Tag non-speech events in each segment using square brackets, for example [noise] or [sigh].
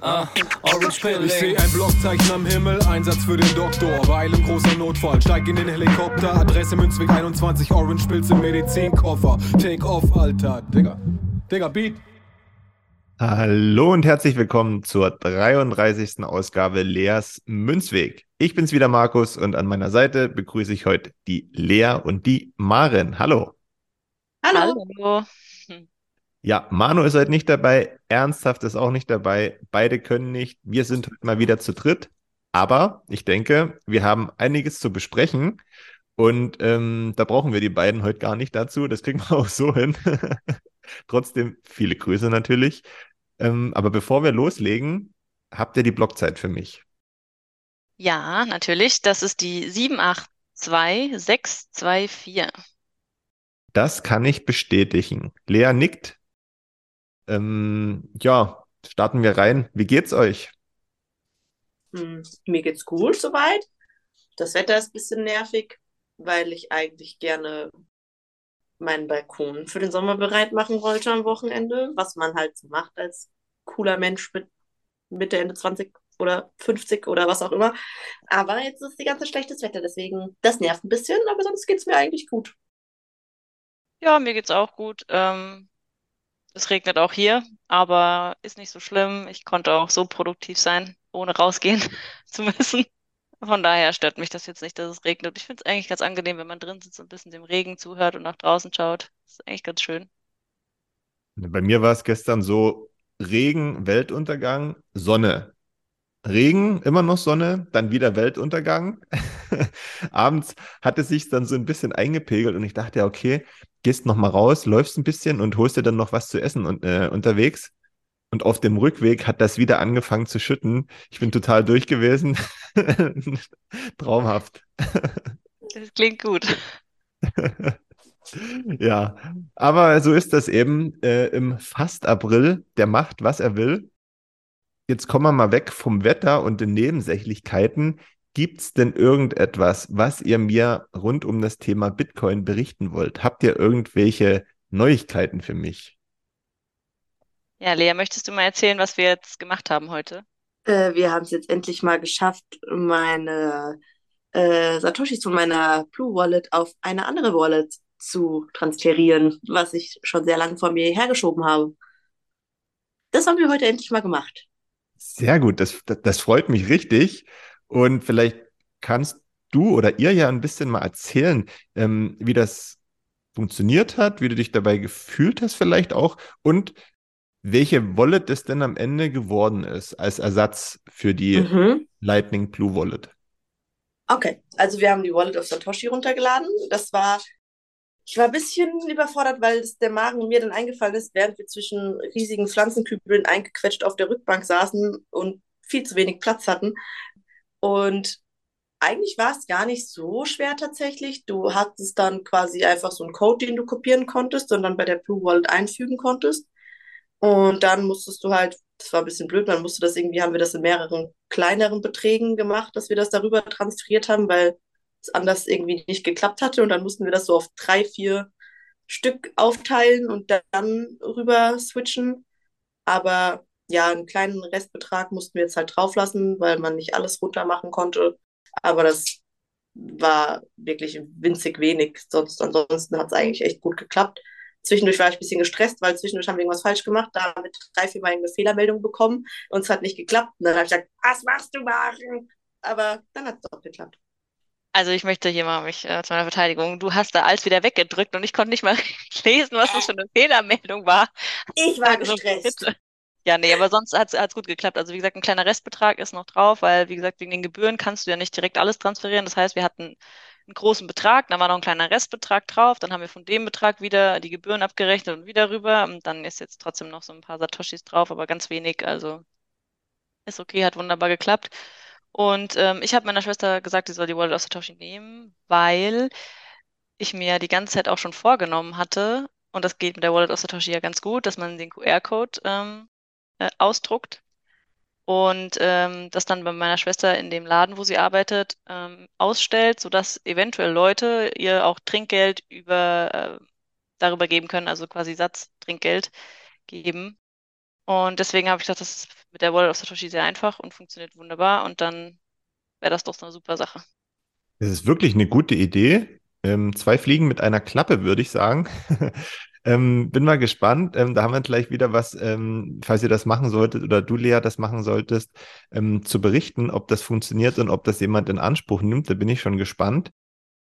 ah, Orange Ich Pilling. seh ein Blockzeichen am Himmel, Einsatz für den Doktor. Weil im großer Notfall, steig in den Helikopter. Adresse Münzweg 21, Orange Pilz im Medizinkoffer. Take off, Alter. Digga. Digga, Beat. Hallo und herzlich willkommen zur 33. Ausgabe Leas Münzweg. Ich bin's wieder, Markus, und an meiner Seite begrüße ich heute die Lea und die Maren. Hallo. Hallo. Hallo. Ja, Manu ist heute nicht dabei, Ernsthaft ist auch nicht dabei, beide können nicht. Wir sind heute mal wieder zu dritt, aber ich denke, wir haben einiges zu besprechen und ähm, da brauchen wir die beiden heute gar nicht dazu. Das kriegen wir [laughs] auch so hin. [laughs] Trotzdem viele Grüße natürlich. Ähm, aber bevor wir loslegen, habt ihr die Blockzeit für mich? Ja, natürlich. Das ist die 782624. Das kann ich bestätigen. Lea nickt. Ähm, ja, starten wir rein. Wie geht's euch? Hm, mir geht's gut soweit. Das Wetter ist ein bisschen nervig, weil ich eigentlich gerne meinen Balkon für den Sommer bereit machen wollte am Wochenende, was man halt so macht als cooler Mensch mit Mitte, Ende 20 oder 50 oder was auch immer. Aber jetzt ist die ganze schlechtes Wetter, deswegen das nervt ein bisschen, aber sonst geht's mir eigentlich gut. Ja, mir geht's auch gut. Ähm, es regnet auch hier, aber ist nicht so schlimm. Ich konnte auch so produktiv sein, ohne rausgehen [laughs] zu müssen. Von daher stört mich das jetzt nicht, dass es regnet. Ich finde es eigentlich ganz angenehm, wenn man drin sitzt und ein bisschen dem Regen zuhört und nach draußen schaut. Das ist eigentlich ganz schön. Bei mir war es gestern so Regen, Weltuntergang, Sonne. Regen, immer noch Sonne, dann wieder Weltuntergang. [laughs] Abends hat es sich dann so ein bisschen eingepegelt und ich dachte, okay, gehst noch mal raus, läufst ein bisschen und holst dir dann noch was zu essen und, äh, unterwegs. Und auf dem Rückweg hat das wieder angefangen zu schütten. Ich bin total durch gewesen. [laughs] Traumhaft. Das klingt gut. [laughs] Ja, aber so ist das eben äh, im Fast-April. Der macht, was er will. Jetzt kommen wir mal weg vom Wetter und den Nebensächlichkeiten. Gibt es denn irgendetwas, was ihr mir rund um das Thema Bitcoin berichten wollt? Habt ihr irgendwelche Neuigkeiten für mich? Ja, Lea, möchtest du mal erzählen, was wir jetzt gemacht haben heute? Äh, wir haben es jetzt endlich mal geschafft, meine äh, Satoshis von meiner Blue Wallet auf eine andere Wallet zu transferieren, was ich schon sehr lange vor mir hergeschoben habe. Das haben wir heute endlich mal gemacht. Sehr gut, das, das, das freut mich richtig. Und vielleicht kannst du oder ihr ja ein bisschen mal erzählen, ähm, wie das funktioniert hat, wie du dich dabei gefühlt hast vielleicht auch und welche Wallet es denn am Ende geworden ist als Ersatz für die Mhm. Lightning Blue Wallet. Okay, also wir haben die Wallet auf Satoshi runtergeladen. Das war, ich war ein bisschen überfordert, weil es der Magen mir dann eingefallen ist, während wir zwischen riesigen Pflanzenkübeln eingequetscht auf der Rückbank saßen und viel zu wenig Platz hatten. Und eigentlich war es gar nicht so schwer tatsächlich. Du hattest dann quasi einfach so einen Code, den du kopieren konntest und dann bei der Blue Wallet einfügen konntest. Und dann musstest du halt Das war ein bisschen blöd. Man musste das irgendwie, haben wir das in mehreren kleineren Beträgen gemacht, dass wir das darüber transferiert haben, weil es anders irgendwie nicht geklappt hatte. Und dann mussten wir das so auf drei, vier Stück aufteilen und dann rüber switchen. Aber ja, einen kleinen Restbetrag mussten wir jetzt halt drauflassen, weil man nicht alles runter machen konnte. Aber das war wirklich winzig wenig. Sonst, ansonsten hat es eigentlich echt gut geklappt. Zwischendurch war ich ein bisschen gestresst, weil zwischendurch haben wir irgendwas falsch gemacht. Da haben wir drei, vier Mal eine Fehlermeldung bekommen und es hat nicht geklappt. Und dann habe ich gesagt, was machst du machen? Aber dann hat es doch geklappt. Also ich möchte hier mal mich äh, zu meiner Verteidigung. Du hast da alles wieder weggedrückt und ich konnte nicht mal [laughs] lesen, was das für eine Fehlermeldung war. Ich war also, gestresst. Bitte. Ja, nee, aber sonst hat es gut geklappt. Also wie gesagt, ein kleiner Restbetrag ist noch drauf, weil wie gesagt, wegen den Gebühren kannst du ja nicht direkt alles transferieren. Das heißt, wir hatten einen großen Betrag, dann war noch ein kleiner Restbetrag drauf, dann haben wir von dem Betrag wieder die Gebühren abgerechnet und wieder rüber. Und dann ist jetzt trotzdem noch so ein paar Satoshis drauf, aber ganz wenig. Also ist okay, hat wunderbar geklappt. Und ähm, ich habe meiner Schwester gesagt, sie soll die Wallet of Satoshi nehmen, weil ich mir die ganze Zeit auch schon vorgenommen hatte, und das geht mit der Wallet of Satoshi ja ganz gut, dass man den QR-Code ähm, äh, ausdruckt und ähm, das dann bei meiner Schwester in dem Laden, wo sie arbeitet, ähm, ausstellt, sodass eventuell Leute ihr auch Trinkgeld über, äh, darüber geben können, also quasi Satztrinkgeld geben. Und deswegen habe ich gedacht, das ist mit der Wallet of Satoshi sehr einfach und funktioniert wunderbar und dann wäre das doch so eine super Sache. Das ist wirklich eine gute Idee. Ähm, zwei Fliegen mit einer Klappe, würde ich sagen. [laughs] Ähm, bin mal gespannt. Ähm, da haben wir gleich wieder was, ähm, falls ihr das machen solltet oder du, Lea, das machen solltest, ähm, zu berichten, ob das funktioniert und ob das jemand in Anspruch nimmt. Da bin ich schon gespannt.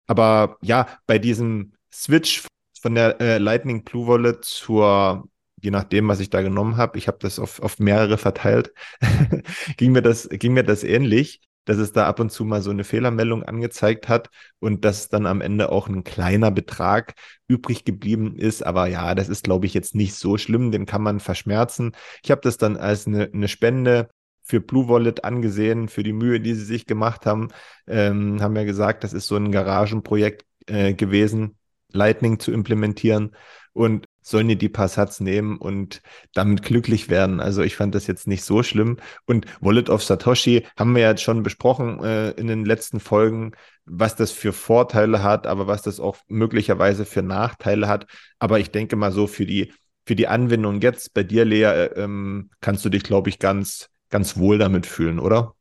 Aber ja, bei diesem Switch von der äh, Lightning Blue Wallet zur, je nachdem, was ich da genommen habe, ich habe das auf, auf mehrere verteilt, [laughs] ging mir das, ging mir das ähnlich dass es da ab und zu mal so eine Fehlermeldung angezeigt hat und dass dann am Ende auch ein kleiner Betrag übrig geblieben ist. Aber ja, das ist, glaube ich, jetzt nicht so schlimm, den kann man verschmerzen. Ich habe das dann als eine, eine Spende für Blue Wallet angesehen, für die Mühe, die sie sich gemacht haben. Ähm, haben ja gesagt, das ist so ein Garagenprojekt äh, gewesen, Lightning zu implementieren. Und sollen die die paar Satz nehmen und damit glücklich werden. Also ich fand das jetzt nicht so schlimm. Und Wallet of Satoshi haben wir ja schon besprochen äh, in den letzten Folgen, was das für Vorteile hat, aber was das auch möglicherweise für Nachteile hat. Aber ich denke mal so für die, für die Anwendung jetzt bei dir, Lea, äh, ähm, kannst du dich, glaube ich, ganz, ganz wohl damit fühlen, oder?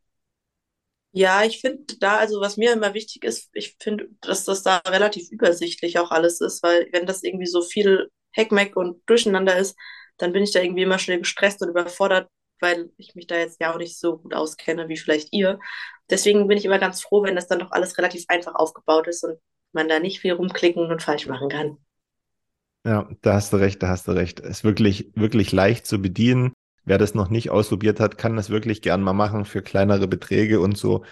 Ja, ich finde da, also was mir immer wichtig ist, ich finde, dass das da relativ übersichtlich auch alles ist, weil wenn das irgendwie so viel Heckmeck und durcheinander ist, dann bin ich da irgendwie immer schnell gestresst und überfordert, weil ich mich da jetzt ja auch nicht so gut auskenne wie vielleicht ihr. Deswegen bin ich immer ganz froh, wenn das dann doch alles relativ einfach aufgebaut ist und man da nicht viel rumklicken und falsch machen kann. Ja, da hast du recht, da hast du recht. Es ist wirklich, wirklich leicht zu bedienen. Wer das noch nicht ausprobiert hat, kann das wirklich gern mal machen für kleinere Beträge und so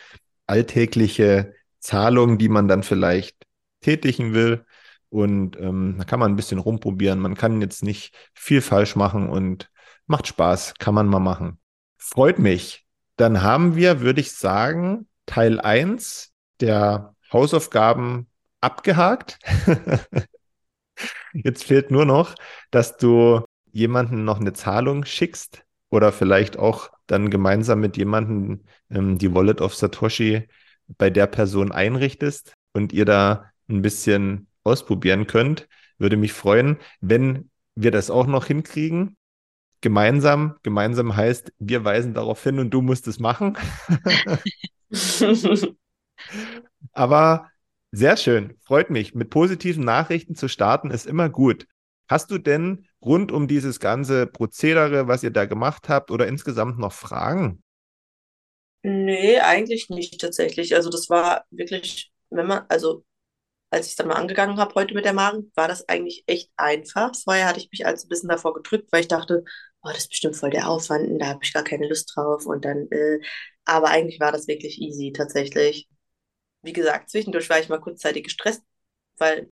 alltägliche Zahlungen, die man dann vielleicht tätigen will. Und ähm, da kann man ein bisschen rumprobieren. Man kann jetzt nicht viel falsch machen und macht Spaß, kann man mal machen. Freut mich. Dann haben wir, würde ich sagen, Teil 1 der Hausaufgaben abgehakt. [laughs] Jetzt fehlt nur noch, dass du jemanden noch eine Zahlung schickst oder vielleicht auch dann gemeinsam mit jemandem ähm, die Wallet of Satoshi bei der Person einrichtest und ihr da ein bisschen ausprobieren könnt. Würde mich freuen, wenn wir das auch noch hinkriegen. Gemeinsam, gemeinsam heißt, wir weisen darauf hin und du musst es machen. [laughs] Aber sehr schön, freut mich. Mit positiven Nachrichten zu starten ist immer gut. Hast du denn rund um dieses ganze Prozedere, was ihr da gemacht habt, oder insgesamt noch Fragen? Nee, eigentlich nicht tatsächlich. Also das war wirklich, wenn man, also als ich es dann mal angegangen habe heute mit der Maren, war das eigentlich echt einfach. Vorher hatte ich mich also ein bisschen davor gedrückt, weil ich dachte, oh, das ist bestimmt voll der Aufwand und da habe ich gar keine Lust drauf. Und dann, äh, aber eigentlich war das wirklich easy tatsächlich. Wie gesagt, zwischendurch war ich mal kurzzeitig gestresst, weil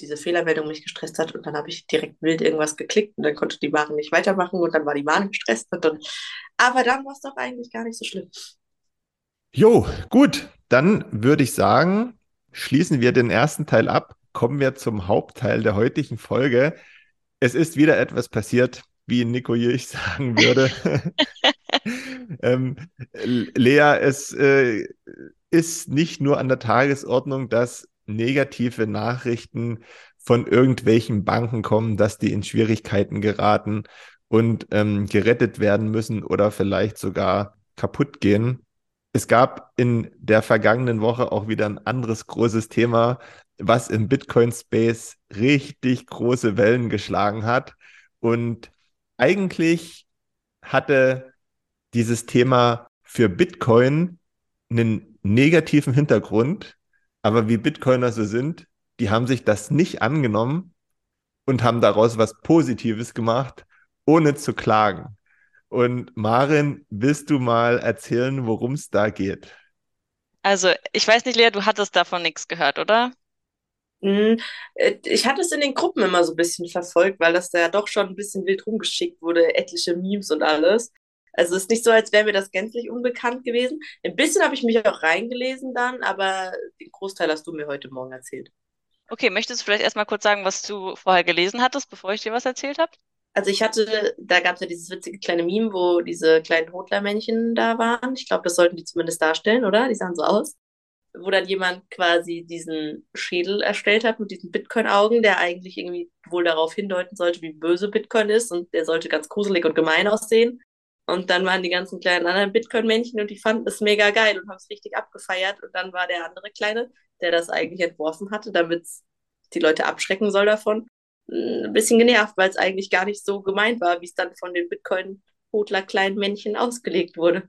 diese Fehlermeldung mich gestresst hat und dann habe ich direkt wild irgendwas geklickt und dann konnte die Maren nicht weitermachen und dann war die Maren gestresst und dann, aber dann war es doch eigentlich gar nicht so schlimm. Jo, gut, dann würde ich sagen, schließen wir den ersten Teil ab, kommen wir zum Hauptteil der heutigen Folge. Es ist wieder etwas passiert, wie Nico Jilch sagen würde. [laughs] ähm, Lea, es äh, ist nicht nur an der Tagesordnung, dass negative Nachrichten von irgendwelchen Banken kommen, dass die in Schwierigkeiten geraten und ähm, gerettet werden müssen oder vielleicht sogar kaputt gehen. Es gab in der vergangenen Woche auch wieder ein anderes großes Thema, was im Bitcoin-Space richtig große Wellen geschlagen hat. Und eigentlich hatte dieses Thema für Bitcoin einen negativen Hintergrund, aber wie Bitcoiner so sind, die haben sich das nicht angenommen und haben daraus was Positives gemacht, ohne zu klagen. Und Marin, willst du mal erzählen, worum es da geht? Also, ich weiß nicht, Lea, du hattest davon nichts gehört, oder? Hm, äh, Ich hatte es in den Gruppen immer so ein bisschen verfolgt, weil das da ja doch schon ein bisschen wild rumgeschickt wurde, etliche Memes und alles. Also es ist nicht so, als wäre mir das gänzlich unbekannt gewesen. Ein bisschen habe ich mich auch reingelesen dann, aber den Großteil hast du mir heute Morgen erzählt. Okay, möchtest du vielleicht erstmal kurz sagen, was du vorher gelesen hattest, bevor ich dir was erzählt habe? Also ich hatte, da gab es ja dieses witzige kleine Meme, wo diese kleinen Hodlermännchen da waren. Ich glaube, das sollten die zumindest darstellen, oder? Die sahen so aus. Wo dann jemand quasi diesen Schädel erstellt hat mit diesen Bitcoin-Augen, der eigentlich irgendwie wohl darauf hindeuten sollte, wie böse Bitcoin ist und der sollte ganz gruselig und gemein aussehen. Und dann waren die ganzen kleinen anderen Bitcoin-Männchen und die fanden es mega geil und haben es richtig abgefeiert. Und dann war der andere Kleine, der das eigentlich entworfen hatte, damit die Leute abschrecken soll davon, ein bisschen genervt, weil es eigentlich gar nicht so gemeint war, wie es dann von den Bitcoin-Hodler kleinen Männchen ausgelegt wurde.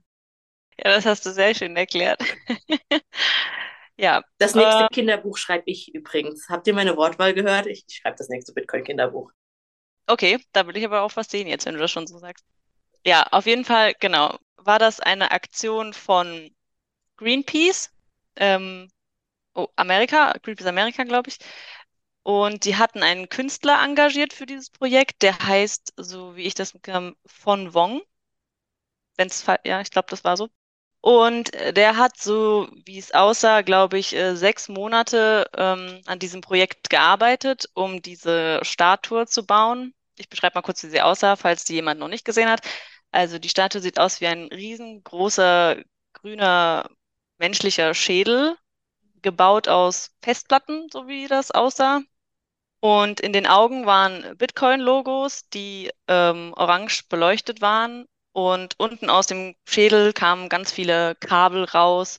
Ja, das hast du sehr schön erklärt. [laughs] Ja, Das nächste äh, Kinderbuch schreibe ich übrigens. Habt ihr meine Wortwahl gehört? Ich, ich schreibe das nächste Bitcoin-Kinderbuch. okay, da will ich aber auch was sehen jetzt, wenn du das schon so sagst. Ja, auf jeden Fall, genau, war das eine Aktion von Greenpeace, ähm, oh, Amerika, Greenpeace Amerika, glaube ich. Und die hatten einen Künstler engagiert für dieses Projekt, der heißt, so wie ich das mitbekommen, von Wong. Wenn's, ja, ich glaube, das war so. Und äh, der hat so, wie es aussah, glaube ich, äh, sechs Monate ähm, an diesem Projekt gearbeitet, um diese Statue zu bauen. Ich beschreibe mal kurz, wie sie aussah, falls die jemand noch nicht gesehen hat. Also die Statue sieht aus wie ein riesengroßer grüner menschlicher Schädel, gebaut aus Festplatten, so wie das aussah. Und in den Augen waren Bitcoin-Logos, die ähm, orange beleuchtet waren. Und unten aus dem Schädel kamen ganz viele Kabel raus.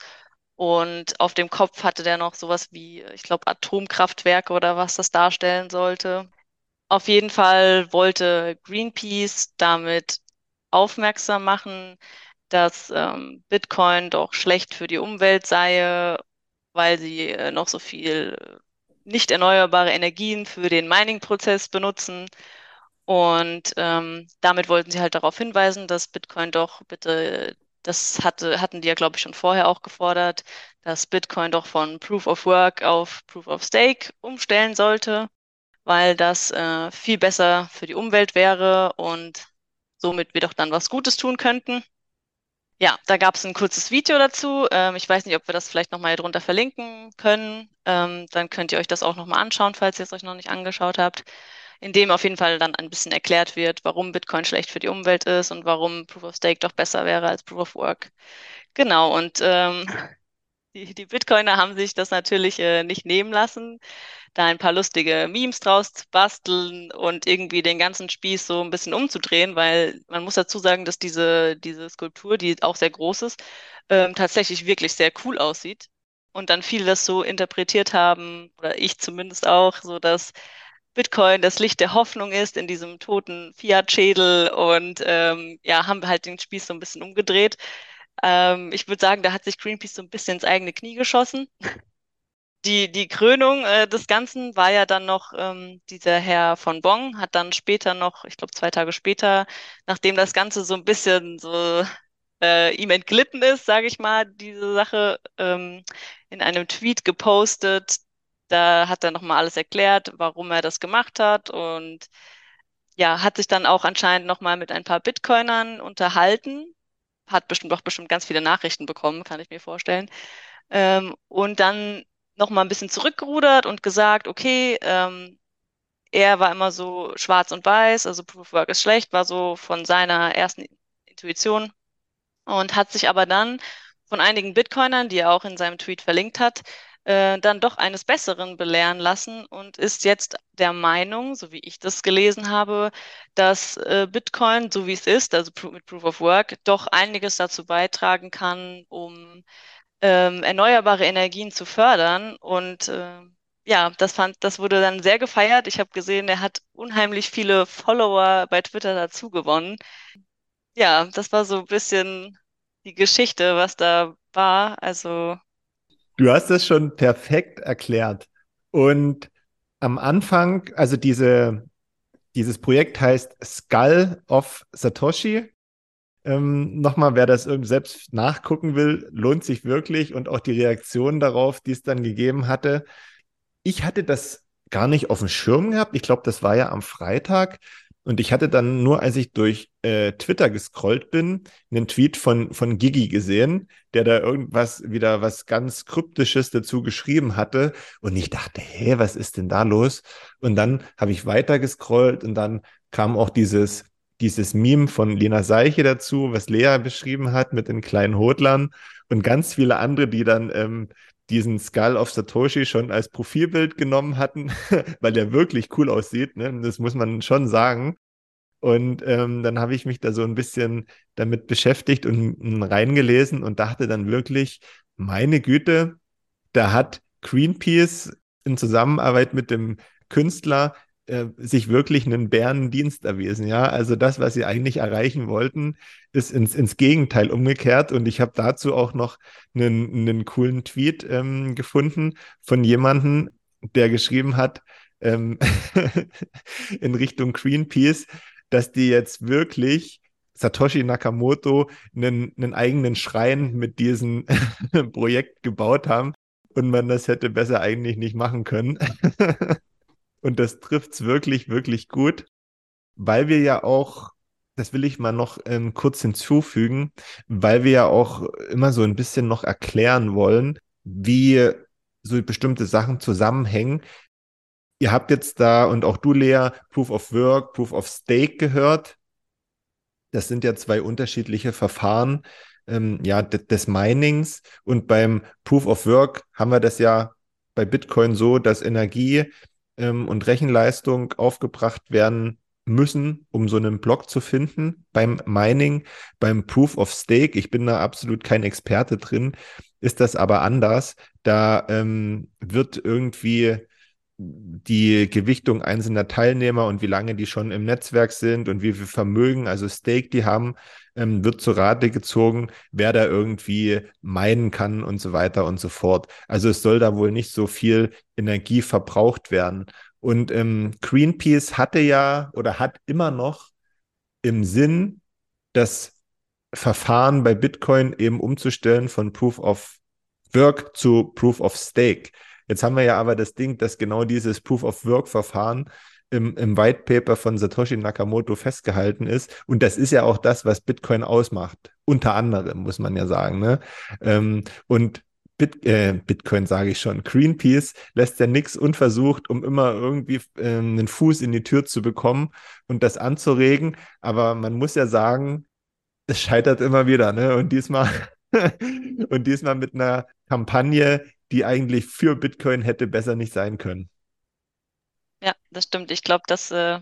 Und auf dem Kopf hatte der noch sowas wie, ich glaube, Atomkraftwerke oder was das darstellen sollte. Auf jeden Fall wollte Greenpeace damit aufmerksam machen, dass ähm, Bitcoin doch schlecht für die Umwelt sei, weil sie äh, noch so viel äh, nicht erneuerbare Energien für den Mining-Prozess benutzen. Und ähm, damit wollten sie halt darauf hinweisen, dass Bitcoin doch bitte, das hatte, hatten die ja, glaube ich, schon vorher auch gefordert, dass Bitcoin doch von Proof of Work auf Proof of Stake umstellen sollte, weil das äh, viel besser für die Umwelt wäre und somit wir doch dann was Gutes tun könnten. Ja, da gab es ein kurzes Video dazu. Ähm, ich weiß nicht, ob wir das vielleicht nochmal hier drunter verlinken können. Ähm, dann könnt ihr euch das auch nochmal anschauen, falls ihr es euch noch nicht angeschaut habt. In dem auf jeden Fall dann ein bisschen erklärt wird, warum Bitcoin schlecht für die Umwelt ist und warum Proof of Stake doch besser wäre als Proof of Work. Genau, und ähm, die, die Bitcoiner haben sich das natürlich äh, nicht nehmen lassen, da ein paar lustige Memes draus zu basteln und irgendwie den ganzen Spieß so ein bisschen umzudrehen, weil man muss dazu sagen, dass diese, diese Skulptur, die auch sehr groß ist, ähm, tatsächlich wirklich sehr cool aussieht. Und dann viele das so interpretiert haben, oder ich zumindest auch, so dass Bitcoin das Licht der Hoffnung ist in diesem toten Fiat-Schädel und ähm, ja, haben halt den Spieß so ein bisschen umgedreht. Ähm, ich würde sagen, da hat sich Greenpeace so ein bisschen ins eigene Knie geschossen. Die, die Krönung äh, des Ganzen war ja dann noch ähm, dieser Herr von Bong, hat dann später noch, ich glaube zwei Tage später, nachdem das Ganze so ein bisschen so äh, ihm entglitten ist, sage ich mal, diese Sache ähm, in einem Tweet gepostet. Da hat er nochmal alles erklärt, warum er das gemacht hat und ja, hat sich dann auch anscheinend nochmal mit ein paar Bitcoinern unterhalten, hat bestimmt auch bestimmt ganz viele Nachrichten bekommen, kann ich mir vorstellen. Ähm, und dann nochmal ein bisschen zurückgerudert und gesagt, okay, ähm, er war immer so schwarz und weiß, also Proof of Work ist schlecht, war so von seiner ersten Intuition und hat sich aber dann von einigen Bitcoinern, die er auch in seinem Tweet verlinkt hat, äh, dann doch eines Besseren belehren lassen und ist jetzt der Meinung, so wie ich das gelesen habe, dass äh, Bitcoin, so wie es ist, also mit Proof of Work, doch einiges dazu beitragen kann, um ähm, erneuerbare Energien zu fördern. Und äh, ja, das fand, das wurde dann sehr gefeiert. Ich habe gesehen, er hat unheimlich viele Follower bei Twitter dazu gewonnen. Ja, das war so ein bisschen die Geschichte, was da war. Also Du hast das schon perfekt erklärt. Und am Anfang, also diese, dieses Projekt heißt Skull of Satoshi. Ähm, Nochmal, wer das selbst nachgucken will, lohnt sich wirklich und auch die Reaktion darauf, die es dann gegeben hatte. Ich hatte das gar nicht auf dem Schirm gehabt. Ich glaube, das war ja am Freitag. Und ich hatte dann nur, als ich durch äh, Twitter gescrollt bin, einen Tweet von, von Gigi gesehen, der da irgendwas wieder was ganz Kryptisches dazu geschrieben hatte. Und ich dachte, hä, was ist denn da los? Und dann habe ich weiter gescrollt und dann kam auch dieses, dieses Meme von Lena Seiche dazu, was Lea beschrieben hat mit den kleinen Hodlern und ganz viele andere, die dann ähm, diesen Skull of Satoshi schon als Profilbild genommen hatten, [laughs] weil der wirklich cool aussieht. Ne? Das muss man schon sagen. Und ähm, dann habe ich mich da so ein bisschen damit beschäftigt und, und reingelesen und dachte dann wirklich, meine Güte, da hat Greenpeace in Zusammenarbeit mit dem Künstler äh, sich wirklich einen Bärendienst erwiesen. Ja, also das, was sie eigentlich erreichen wollten, ist ins, ins Gegenteil umgekehrt. Und ich habe dazu auch noch einen, einen coolen Tweet ähm, gefunden von jemandem, der geschrieben hat, ähm, [laughs] in Richtung Greenpeace, dass die jetzt wirklich Satoshi Nakamoto einen, einen eigenen Schrein mit diesem [laughs] Projekt gebaut haben und man das hätte besser eigentlich nicht machen können. [laughs] Und das trifft es wirklich, wirklich gut, weil wir ja auch, das will ich mal noch ähm, kurz hinzufügen, weil wir ja auch immer so ein bisschen noch erklären wollen, wie so bestimmte Sachen zusammenhängen. Ihr habt jetzt da und auch du, Lea, Proof of Work, Proof of Stake gehört. Das sind ja zwei unterschiedliche Verfahren ähm, ja, des Minings. Und beim Proof of Work haben wir das ja bei Bitcoin so, dass Energie ähm, und Rechenleistung aufgebracht werden müssen, um so einen Block zu finden. Beim Mining, beim Proof of Stake, ich bin da absolut kein Experte drin, ist das aber anders. Da ähm, wird irgendwie die Gewichtung einzelner Teilnehmer und wie lange die schon im Netzwerk sind und wie viel Vermögen, also Stake die haben, ähm, wird zu Rate gezogen, wer da irgendwie meinen kann und so weiter und so fort. Also es soll da wohl nicht so viel Energie verbraucht werden. Und ähm, Greenpeace hatte ja oder hat immer noch im Sinn, das Verfahren bei Bitcoin eben umzustellen von Proof of Work zu Proof of Stake. Jetzt haben wir ja aber das Ding, dass genau dieses Proof of Work Verfahren im, im White Paper von Satoshi Nakamoto festgehalten ist. Und das ist ja auch das, was Bitcoin ausmacht. Unter anderem, muss man ja sagen. Ne? Ähm, und Bit, äh, Bitcoin sage ich schon, Greenpeace lässt ja nichts unversucht, um immer irgendwie äh, einen Fuß in die Tür zu bekommen und das anzuregen. Aber man muss ja sagen, es scheitert immer wieder. Ne? Und diesmal [laughs] und diesmal mit einer Kampagne, die eigentlich für Bitcoin hätte besser nicht sein können. Ja, das stimmt. Ich glaube, das, äh,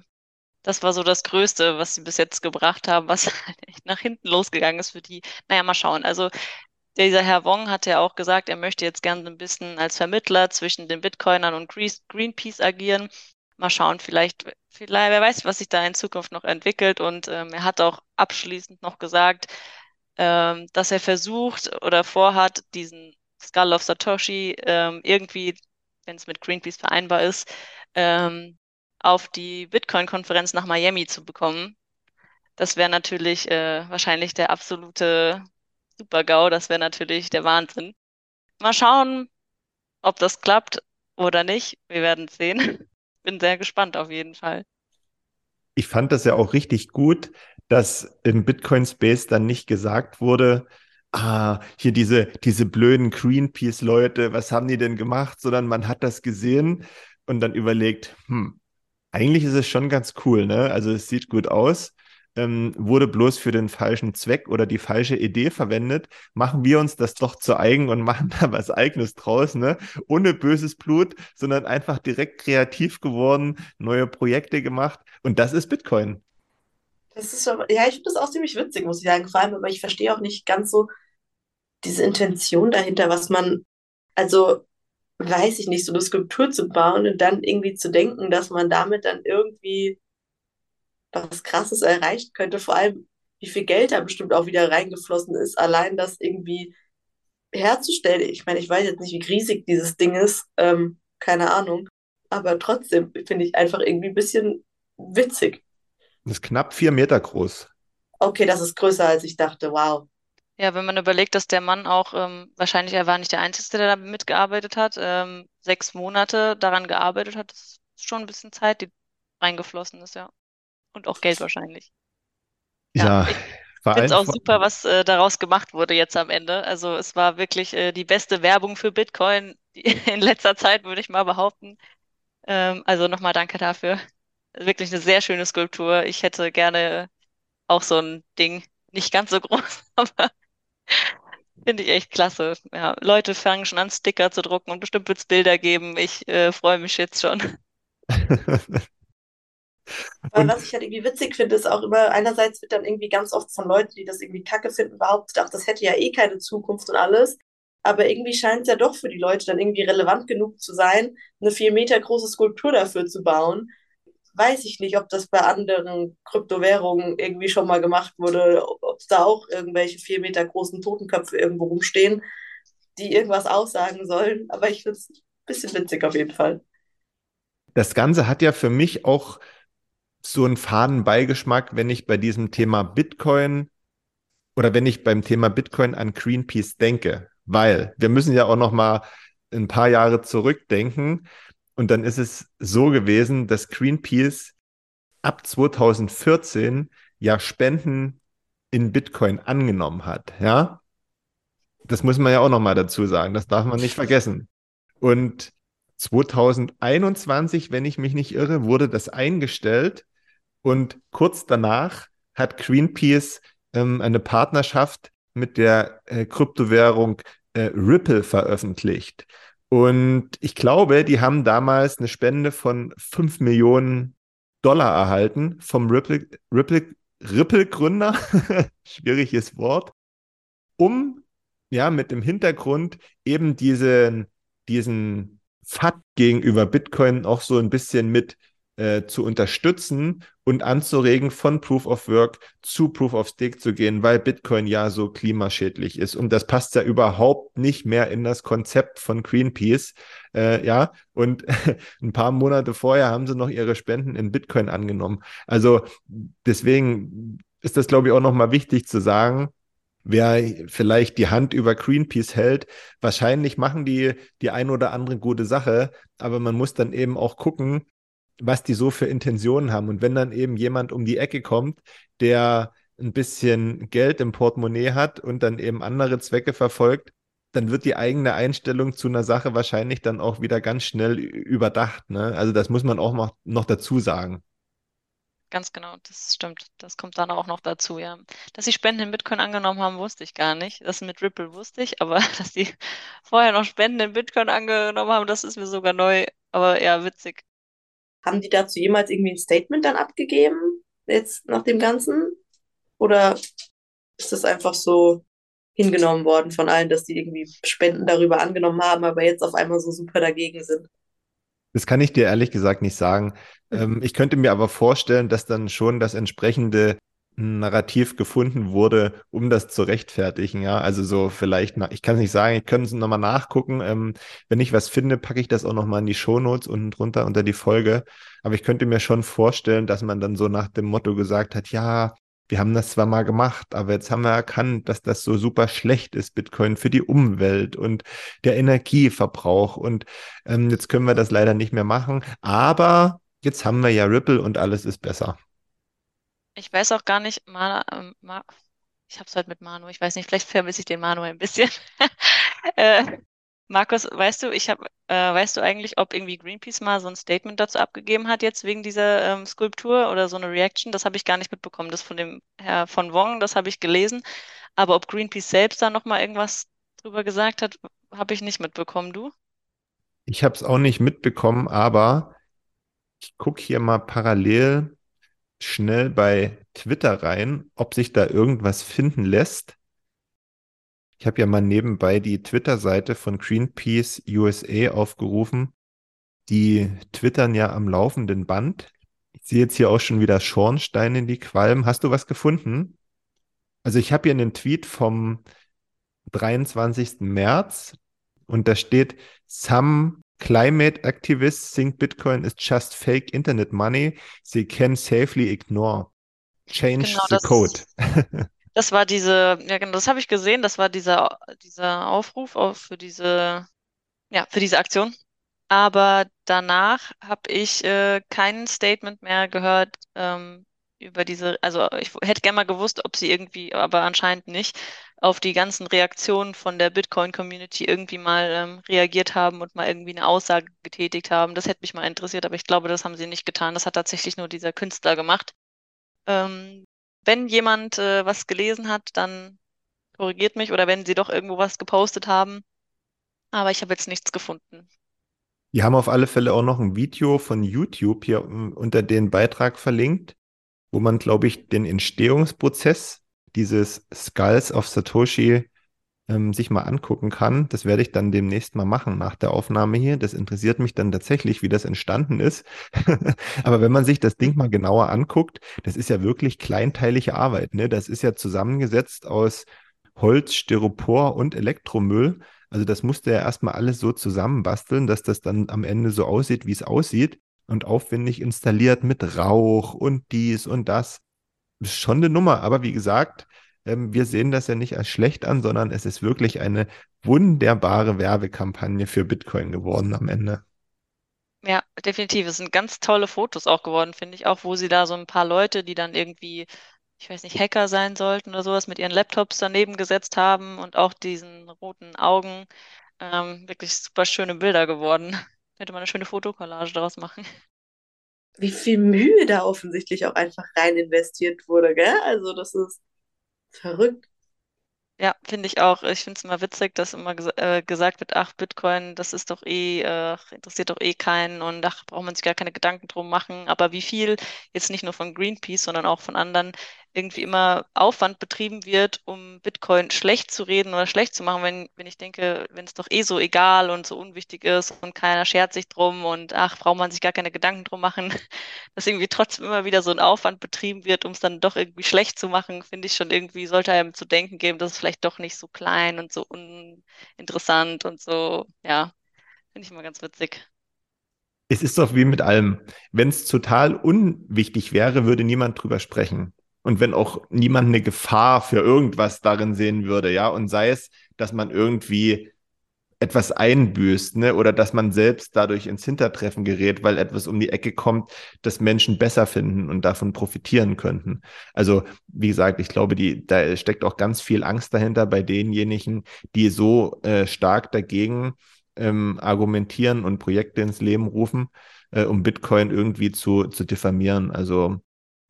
das war so das Größte, was sie bis jetzt gebracht haben, was [laughs] halt nach hinten losgegangen ist für die. Naja, mal schauen. Also dieser Herr Wong hat ja auch gesagt, er möchte jetzt gerne ein bisschen als Vermittler zwischen den Bitcoinern und Greenpeace agieren. Mal schauen, vielleicht, vielleicht, wer weiß, was sich da in Zukunft noch entwickelt. Und ähm, er hat auch abschließend noch gesagt, ähm, dass er versucht oder vorhat, diesen Skull of Satoshi ähm, irgendwie, wenn es mit Greenpeace vereinbar ist, ähm, auf die Bitcoin-Konferenz nach Miami zu bekommen. Das wäre natürlich äh, wahrscheinlich der absolute Super-GAU. Das wäre natürlich der Wahnsinn. Mal schauen, ob das klappt oder nicht. Wir werden es sehen. [laughs] Bin sehr gespannt auf jeden Fall. Ich fand das ja auch richtig gut, dass im Bitcoin-Space dann nicht gesagt wurde, ah, hier diese, diese blöden Greenpeace-Leute, was haben die denn gemacht, sondern man hat das gesehen und dann überlegt, hm, Eigentlich ist es schon ganz cool, ne? Also es sieht gut aus. Ähm, wurde bloß für den falschen Zweck oder die falsche Idee verwendet, machen wir uns das doch zu eigen und machen [laughs] da was Eigenes draus, ne? Ohne böses Blut, sondern einfach direkt kreativ geworden, neue Projekte gemacht und das ist Bitcoin. Das ist ja, ich finde das auch ziemlich witzig, muss ich sagen, vor allem, aber ich verstehe auch nicht ganz so diese Intention dahinter, was man, also weiß ich nicht, so eine Skulptur zu bauen und dann irgendwie zu denken, dass man damit dann irgendwie was Krasses erreichen könnte. Vor allem, wie viel Geld da bestimmt auch wieder reingeflossen ist, allein das irgendwie herzustellen. Ich meine, ich weiß jetzt nicht, wie riesig dieses Ding ist, ähm, keine Ahnung, aber trotzdem finde ich einfach irgendwie ein bisschen witzig. Das ist knapp vier Meter groß. Okay, das ist größer, als ich dachte. Wow. Ja, wenn man überlegt, dass der Mann auch, ähm, wahrscheinlich er war nicht der Einzige, der da mitgearbeitet hat, ähm, sechs Monate daran gearbeitet hat, das ist schon ein bisschen Zeit, die reingeflossen ist, ja. Und auch Geld wahrscheinlich. Ja, Ja, ich finde es auch super, was äh, daraus gemacht wurde jetzt am Ende. Also es war wirklich äh, die beste Werbung für Bitcoin [laughs] in letzter Zeit, würde ich mal behaupten. Ähm, also nochmal danke dafür. Wirklich eine sehr schöne Skulptur. Ich hätte gerne auch so ein Ding, nicht ganz so groß, [laughs] aber [laughs] Finde ich echt klasse. Ja, Leute fangen schon an, Sticker zu drucken und bestimmt wird es Bilder geben. Ich äh, freue mich jetzt schon. [laughs] Weil was ich halt irgendwie witzig finde, ist auch immer, einerseits wird dann irgendwie ganz oft von Leuten, die das irgendwie kacke finden, behauptet, ach, das hätte ja eh keine Zukunft und alles. Aber irgendwie scheint es ja doch für die Leute dann irgendwie relevant genug zu sein, eine vier Meter große Skulptur dafür zu bauen. Weiß ich nicht, ob das bei anderen Kryptowährungen irgendwie schon mal gemacht wurde, es da auch irgendwelche vier Meter großen Totenköpfe irgendwo rumstehen, die irgendwas aussagen sollen. Aber ich finde es ein bisschen witzig auf jeden Fall. das Ganze hat ja für mich auch so einen faden Beigeschmack, wenn ich bei diesem Thema Bitcoin oder wenn ich beim Thema Bitcoin an Greenpeace denke, weil wir müssen ja auch noch mal ein paar Jahre zurückdenken und dann ist es so gewesen, dass Greenpeace ab 2014 ja Spenden in Bitcoin angenommen hat, ja? Das muss man ja auch noch mal dazu sagen, das darf man nicht vergessen. Und 2021, wenn ich mich nicht irre, wurde das eingestellt und kurz danach hat Greenpeace ähm, eine Partnerschaft mit der äh, Kryptowährung äh, Ripple veröffentlicht. Und ich glaube, die haben damals eine Spende von 5 Millionen Dollar erhalten vom Ripple, Ripple, Ripple-Gründer, [laughs] schwieriges Wort, um ja mit dem Hintergrund eben diesen, diesen FAT gegenüber Bitcoin auch so ein bisschen mit äh, zu unterstützen und anzuregen, von Proof of Work zu Proof of Stake zu gehen, weil Bitcoin ja so klimaschädlich ist. Und das passt ja überhaupt nicht mehr in das Konzept von Greenpeace. Äh, ja, und [laughs] ein paar Monate vorher haben sie noch ihre Spenden in Bitcoin angenommen. Also deswegen ist das, glaube ich, auch nochmal wichtig zu sagen, wer vielleicht die Hand über Greenpeace hält, wahrscheinlich machen die die ein oder andere gute Sache, aber man muss dann eben auch gucken, was die so für Intentionen haben. Und wenn dann eben jemand um die Ecke kommt, der ein bisschen Geld im Portemonnaie hat und dann eben andere Zwecke verfolgt, dann wird die eigene Einstellung zu einer Sache wahrscheinlich dann auch wieder ganz schnell überdacht. Ne? Also das muss man auch noch, noch dazu sagen. Ganz genau, das stimmt. Das kommt dann auch noch dazu, ja. Dass sie Spenden in Bitcoin angenommen haben, wusste ich gar nicht. Das mit Ripple wusste ich, aber [laughs] dass sie vorher noch Spenden in Bitcoin angenommen haben, das ist mir sogar neu. Aber ja, witzig. Haben die dazu jemals irgendwie ein Statement dann abgegeben, jetzt nach dem Ganzen? Oder ist das einfach so hingenommen worden von allen, dass die irgendwie Spenden darüber angenommen haben, aber jetzt auf einmal so super dagegen sind? Das kann ich dir ehrlich gesagt nicht sagen. Ähm, ich könnte mir aber vorstellen, dass dann schon das entsprechende Narrativ gefunden wurde, um das zu rechtfertigen. Ja, also so vielleicht, ich kann es nicht sagen, ich könnte es nochmal nachgucken. Ähm, wenn ich was finde, packe ich das auch nochmal in die Shownotes unten drunter unter die Folge. Aber ich könnte mir schon vorstellen, dass man dann so nach dem Motto gesagt hat, ja, wir haben das zwar mal gemacht, aber jetzt haben wir erkannt, dass das so super schlecht ist, Bitcoin für die Umwelt und der Energieverbrauch. Und ähm, jetzt können wir das leider nicht mehr machen. Aber jetzt haben wir ja Ripple und alles ist besser. Ich weiß auch gar nicht, Mana, ähm, Ma, ich habe es heute mit Manu, ich weiß nicht, vielleicht vermisse ich den Manu ein bisschen. [laughs] äh, Markus, weißt du, ich habe, äh, weißt du eigentlich, ob irgendwie Greenpeace mal so ein Statement dazu abgegeben hat jetzt wegen dieser ähm, Skulptur oder so eine Reaction? Das habe ich gar nicht mitbekommen. Das von dem Herr von Wong, das habe ich gelesen. Aber ob Greenpeace selbst da noch mal irgendwas drüber gesagt hat, habe ich nicht mitbekommen. Du? Ich habe es auch nicht mitbekommen, aber ich gucke hier mal parallel schnell bei Twitter rein, ob sich da irgendwas finden lässt. Ich habe ja mal nebenbei die Twitter-Seite von Greenpeace USA aufgerufen. Die twittern ja am laufenden Band. Ich sehe jetzt hier auch schon wieder Schornsteine in die Qualm. Hast du was gefunden? Also ich habe hier einen Tweet vom 23. März und da steht, some climate activists think Bitcoin is just fake internet money they can safely ignore. Change Genau, the das, code. [laughs] das war diese, ja genau, das habe ich gesehen, das war dieser, dieser Aufruf auf für diese, ja, für diese Aktion. Aber danach habe ich äh, kein Statement mehr gehört ähm, über diese, also ich hätte gerne mal gewusst, ob sie irgendwie, aber anscheinend nicht, auf die ganzen Reaktionen von der Bitcoin-Community irgendwie mal ähm, reagiert haben und mal irgendwie eine Aussage getätigt haben. Das hätte mich mal interessiert, aber ich glaube, das haben sie nicht getan. Das hat tatsächlich nur dieser Künstler gemacht. Ähm, wenn jemand äh, was gelesen hat, dann korrigiert mich oder wenn sie doch irgendwo was gepostet haben. Aber ich habe jetzt nichts gefunden. Wir haben auf alle Fälle auch noch ein Video von YouTube hier um, unter den Beitrag verlinkt, wo man, glaube ich, den Entstehungsprozess dieses Skulls of Satoshi ähm, sich mal angucken kann. Das werde ich dann demnächst mal machen nach der Aufnahme hier. Das interessiert mich dann tatsächlich, wie das entstanden ist. [laughs] Aber wenn man sich das Ding mal genauer anguckt, das ist ja wirklich kleinteilige Arbeit. Ne? Das ist ja zusammengesetzt aus Holz, Styropor und Elektromüll. Also das musste er erstmal alles so zusammenbasteln, dass das dann am Ende so aussieht, wie es aussieht und aufwendig installiert mit Rauch und dies und das. Ist schon eine Nummer, aber wie gesagt, ähm, wir sehen das ja nicht als schlecht an, sondern es ist wirklich eine wunderbare Werbekampagne für Bitcoin geworden am Ende. Ja, definitiv. Es sind ganz tolle Fotos auch geworden, finde ich, auch wo sie da so ein paar Leute, die dann irgendwie, ich weiß nicht, Hacker sein sollten oder sowas, mit ihren Laptops daneben gesetzt haben und auch diesen roten Augen. Ähm, wirklich super schöne Bilder geworden. Hätte man eine schöne Fotokollage daraus machen. [laughs] Wie viel Mühe da offensichtlich auch einfach rein investiert wurde, gell? Also das ist verrückt. Ja, finde ich auch. Ich finde es immer witzig, dass immer ges äh, gesagt wird, ach, Bitcoin, das ist doch eh, äh, interessiert doch eh keinen und ach, braucht man sich gar keine Gedanken drum machen. Aber wie viel jetzt nicht nur von Greenpeace, sondern auch von anderen irgendwie immer Aufwand betrieben wird, um Bitcoin schlecht zu reden oder schlecht zu machen, wenn, wenn ich denke, wenn es doch eh so egal und so unwichtig ist und keiner schert sich drum und ach, braucht man sich gar keine Gedanken drum machen, [laughs] dass irgendwie trotzdem immer wieder so ein Aufwand betrieben wird, um es dann doch irgendwie schlecht zu machen, finde ich schon irgendwie, sollte einem zu denken geben, dass es vielleicht doch nicht so klein und so uninteressant und so, ja, finde ich immer ganz witzig. Es ist doch wie mit allem. Wenn es total unwichtig wäre, würde niemand drüber sprechen. Und wenn auch niemand eine Gefahr für irgendwas darin sehen würde, ja, und sei es, dass man irgendwie etwas einbüßt, ne, oder dass man selbst dadurch ins Hintertreffen gerät, weil etwas um die Ecke kommt, das Menschen besser finden und davon profitieren könnten. Also, wie gesagt, ich glaube, die, da steckt auch ganz viel Angst dahinter bei denjenigen, die so äh, stark dagegen ähm, argumentieren und Projekte ins Leben rufen, äh, um Bitcoin irgendwie zu, zu diffamieren. Also,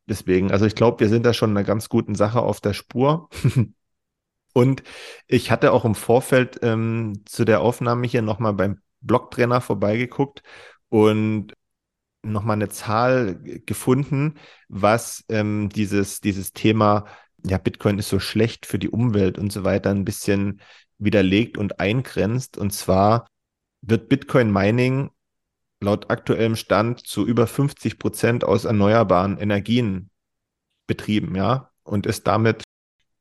Deswegen, also ich glaube, wir sind da schon einer ganz guten Sache auf der Spur. [laughs] Und ich hatte auch im Vorfeld ähm, zu der Aufnahme hier nochmal beim Blogtrainer vorbeigeguckt und nochmal eine Zahl gefunden, was ähm, dieses, dieses Thema, ja, Bitcoin ist so schlecht für die Umwelt und so weiter, ein bisschen widerlegt und eingrenzt. Und zwar wird Bitcoin Mining laut aktuellem Stand zu über 50 Prozent aus erneuerbaren Energien betrieben, ja, und ist damit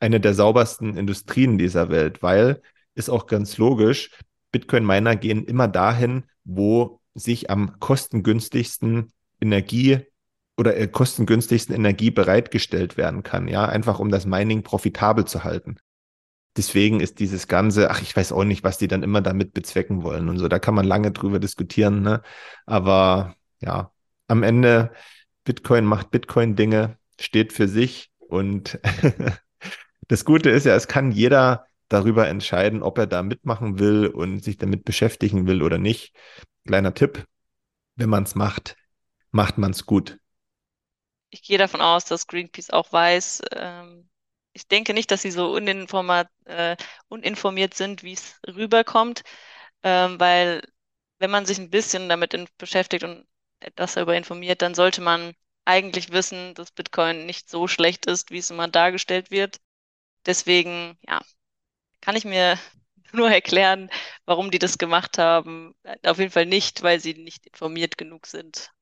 eine der saubersten Industrien dieser Welt, weil ist auch ganz logisch, Bitcoin-Miner gehen immer dahin, wo sich am kostengünstigsten Energie oder äh, kostengünstigsten Energie bereitgestellt werden kann, ja, einfach um das Mining profitabel zu halten. Deswegen ist dieses Ganze, ach, ich weiß auch nicht, was die dann immer damit bezwecken wollen und so. Da kann man lange drüber diskutieren, ne? Aber ja, am Ende, Bitcoin macht Bitcoin-Dinge, steht für sich und [laughs] das Gute ist ja, es kann jeder darüber entscheiden, ob er da mitmachen will und sich damit beschäftigen will oder nicht. Kleiner Tipp, wenn man es macht, macht man es gut. Ich gehe davon aus, dass Greenpeace auch weiß, ähm, ich denke nicht, dass sie so uninformat, äh, uninformiert sind, wie es rüberkommt, ähm, weil wenn man sich ein bisschen damit beschäftigt und etwas darüber informiert, dann sollte man eigentlich wissen, dass Bitcoin nicht so schlecht ist, wie es immer dargestellt wird. Deswegen, ja, kann ich mir [laughs] nur erklären, warum die das gemacht haben. Auf jeden Fall nicht, weil sie nicht informiert genug sind.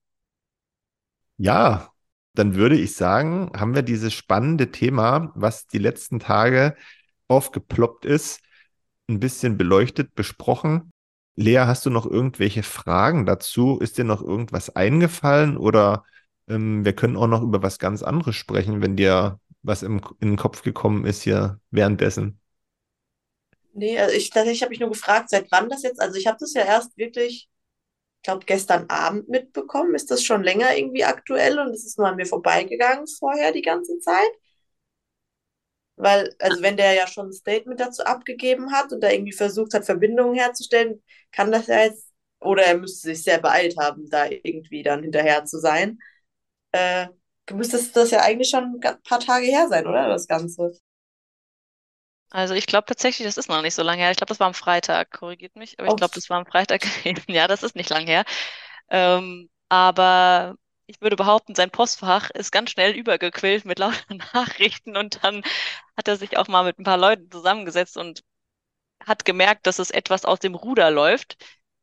Ja, dann würde ich sagen, haben wir dieses spannende Thema, was die letzten Tage aufgeploppt ist, ein bisschen beleuchtet, besprochen. Lea, hast du noch irgendwelche Fragen dazu? Ist dir noch irgendwas eingefallen oder ähm, wir können auch noch über was ganz anderes sprechen, wenn dir was im, in den Kopf gekommen ist hier währenddessen? Nee, also ich habe mich nur gefragt, seit wann das jetzt, also ich habe das ja erst wirklich glaube, gestern Abend mitbekommen. Ist das schon länger irgendwie aktuell und es ist nur an mir vorbeigegangen vorher die ganze Zeit? Weil, also wenn der ja schon ein Statement dazu abgegeben hat und da irgendwie versucht hat, Verbindungen herzustellen, kann das ja jetzt, oder er müsste sich sehr beeilt haben, da irgendwie dann hinterher zu sein. Äh, müsste das ja eigentlich schon ein paar Tage her sein, oder? Das Ganze. Also ich glaube tatsächlich, das ist noch nicht so lange her. Ich glaube, das war am Freitag, korrigiert mich, aber ich glaube, das war am Freitag gewesen. [laughs] Ja, das ist nicht lang her. Ähm, aber ich würde behaupten, sein Postfach ist ganz schnell übergequillt mit lauter [laughs] Nachrichten und dann hat er sich auch mal mit ein paar Leuten zusammengesetzt und hat gemerkt, dass es etwas aus dem Ruder läuft,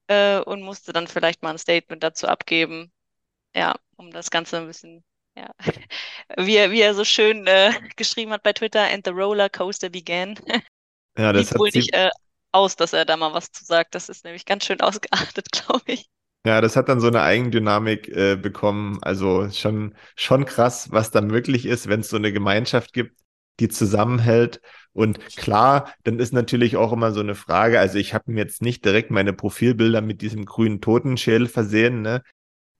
äh, und musste dann vielleicht mal ein Statement dazu abgeben. Ja, um das Ganze ein bisschen ja, [laughs] wie er, wie er so schön äh, [laughs] geschrieben hat bei Twitter, and the roller coaster began. [laughs] Ja, das Sieht wohl sie, nicht äh, aus, dass er da mal was zu sagt. Das ist nämlich ganz schön ausgeartet, glaube ich. ja, das hat dann so eine Eigendynamik äh, bekommen. Also schon, schon krass, was da möglich ist, wenn es so eine Gemeinschaft gibt, die zusammenhält. Und klar, dann ist natürlich auch immer so eine Frage. Also ich habe mir jetzt nicht direkt meine Profilbilder mit diesem grünen Totenschädel versehen, ne?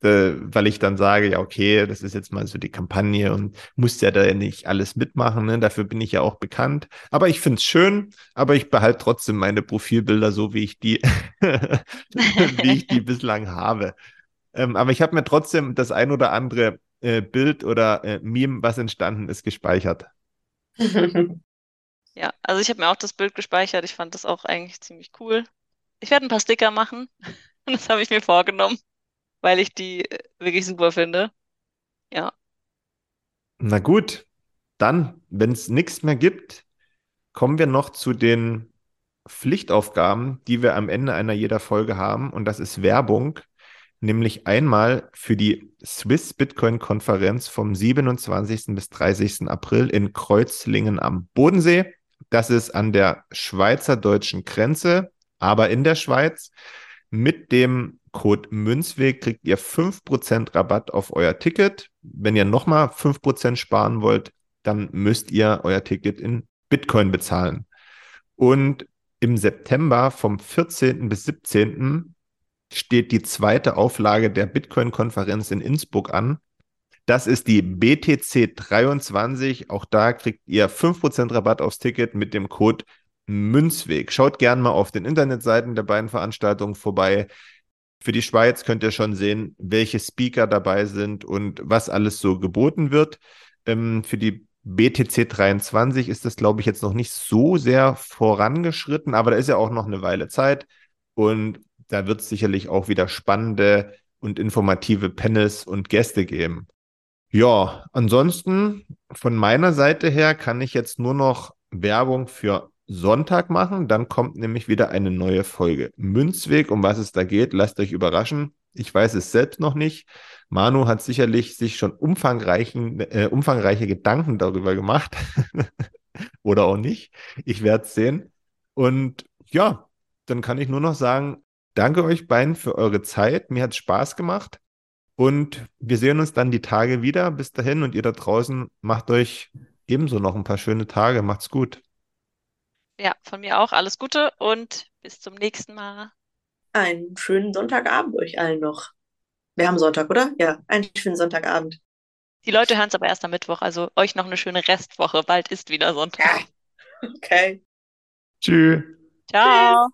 Äh, weil ich dann sage, ja, okay, das ist jetzt mal so die Kampagne und muss ja da nicht alles mitmachen, ne? Dafür bin ich ja auch bekannt. Aber ich finde es schön, aber ich behalte trotzdem meine Profilbilder so, wie ich die, [laughs] wie ich die [laughs] bislang habe. Ähm, aber ich habe mir trotzdem das ein oder andere äh, Bild oder äh, Meme, was entstanden ist, gespeichert. [laughs] Ja, also ich habe mir auch das Bild gespeichert. Ich fand das auch eigentlich ziemlich cool. Ich werde ein paar Sticker machen. Das habe ich mir vorgenommen, weil ich die äh, wirklich super finde. Ja. Na gut, dann, wenn es nichts mehr gibt, kommen wir noch zu den Pflichtaufgaben, die wir am Ende einer jeder Folge haben. Und das ist Werbung, nämlich einmal für die Swiss Bitcoin Konferenz vom 27. bis 30. April in Kreuzlingen am Bodensee. Das ist an der schweizer-deutschen Grenze, aber in der Schweiz. Mit dem Code Münzweg kriegt ihr 5% Rabatt auf euer Ticket. Wenn ihr nochmal 5% sparen wollt, dann müsst ihr euer Ticket in Bitcoin bezahlen. Und im September vom 14. bis 17. steht die zweite Auflage der Bitcoin-Konferenz in Innsbruck an. Das ist die BTC 23. Auch da kriegt ihr 5% Rabatt aufs Ticket mit dem Code Münzweg. Schaut gerne mal auf den Internetseiten der beiden Veranstaltungen vorbei. Für die Schweiz könnt ihr schon sehen, welche Speaker dabei sind und was alles so geboten wird. Ähm, für die BTC 23 ist das, glaube ich, jetzt noch nicht so sehr vorangeschritten, aber da ist ja auch noch eine Weile Zeit und da wird es sicherlich auch wieder spannende und informative Panels und Gäste geben. Ja, ansonsten von meiner Seite her kann ich jetzt nur noch Werbung für Sonntag machen. Dann kommt nämlich wieder eine neue Folge. Münzweg, um was es da geht, lasst euch überraschen. Ich weiß es selbst noch nicht. Manu hat sicherlich sich schon umfangreichen, äh, umfangreiche Gedanken darüber gemacht. [laughs] Oder auch nicht. Ich werde es sehen. Und ja, dann kann ich nur noch sagen, danke euch beiden für eure Zeit. Mir hat es Spaß gemacht. Und wir sehen uns dann die Tage wieder. Bis dahin und ihr da draußen macht euch ebenso noch ein paar schöne Tage. Macht's gut. Ja, von mir auch alles Gute und bis zum nächsten Mal. Einen schönen Sonntagabend euch allen noch. Wir haben Sonntag, oder? Ja, einen schönen Sonntagabend. Die Leute hören es aber erst am Mittwoch, also euch noch eine schöne Restwoche. Bald ist wieder Sonntag. Ja, [laughs] okay. Tschüss. Ciao.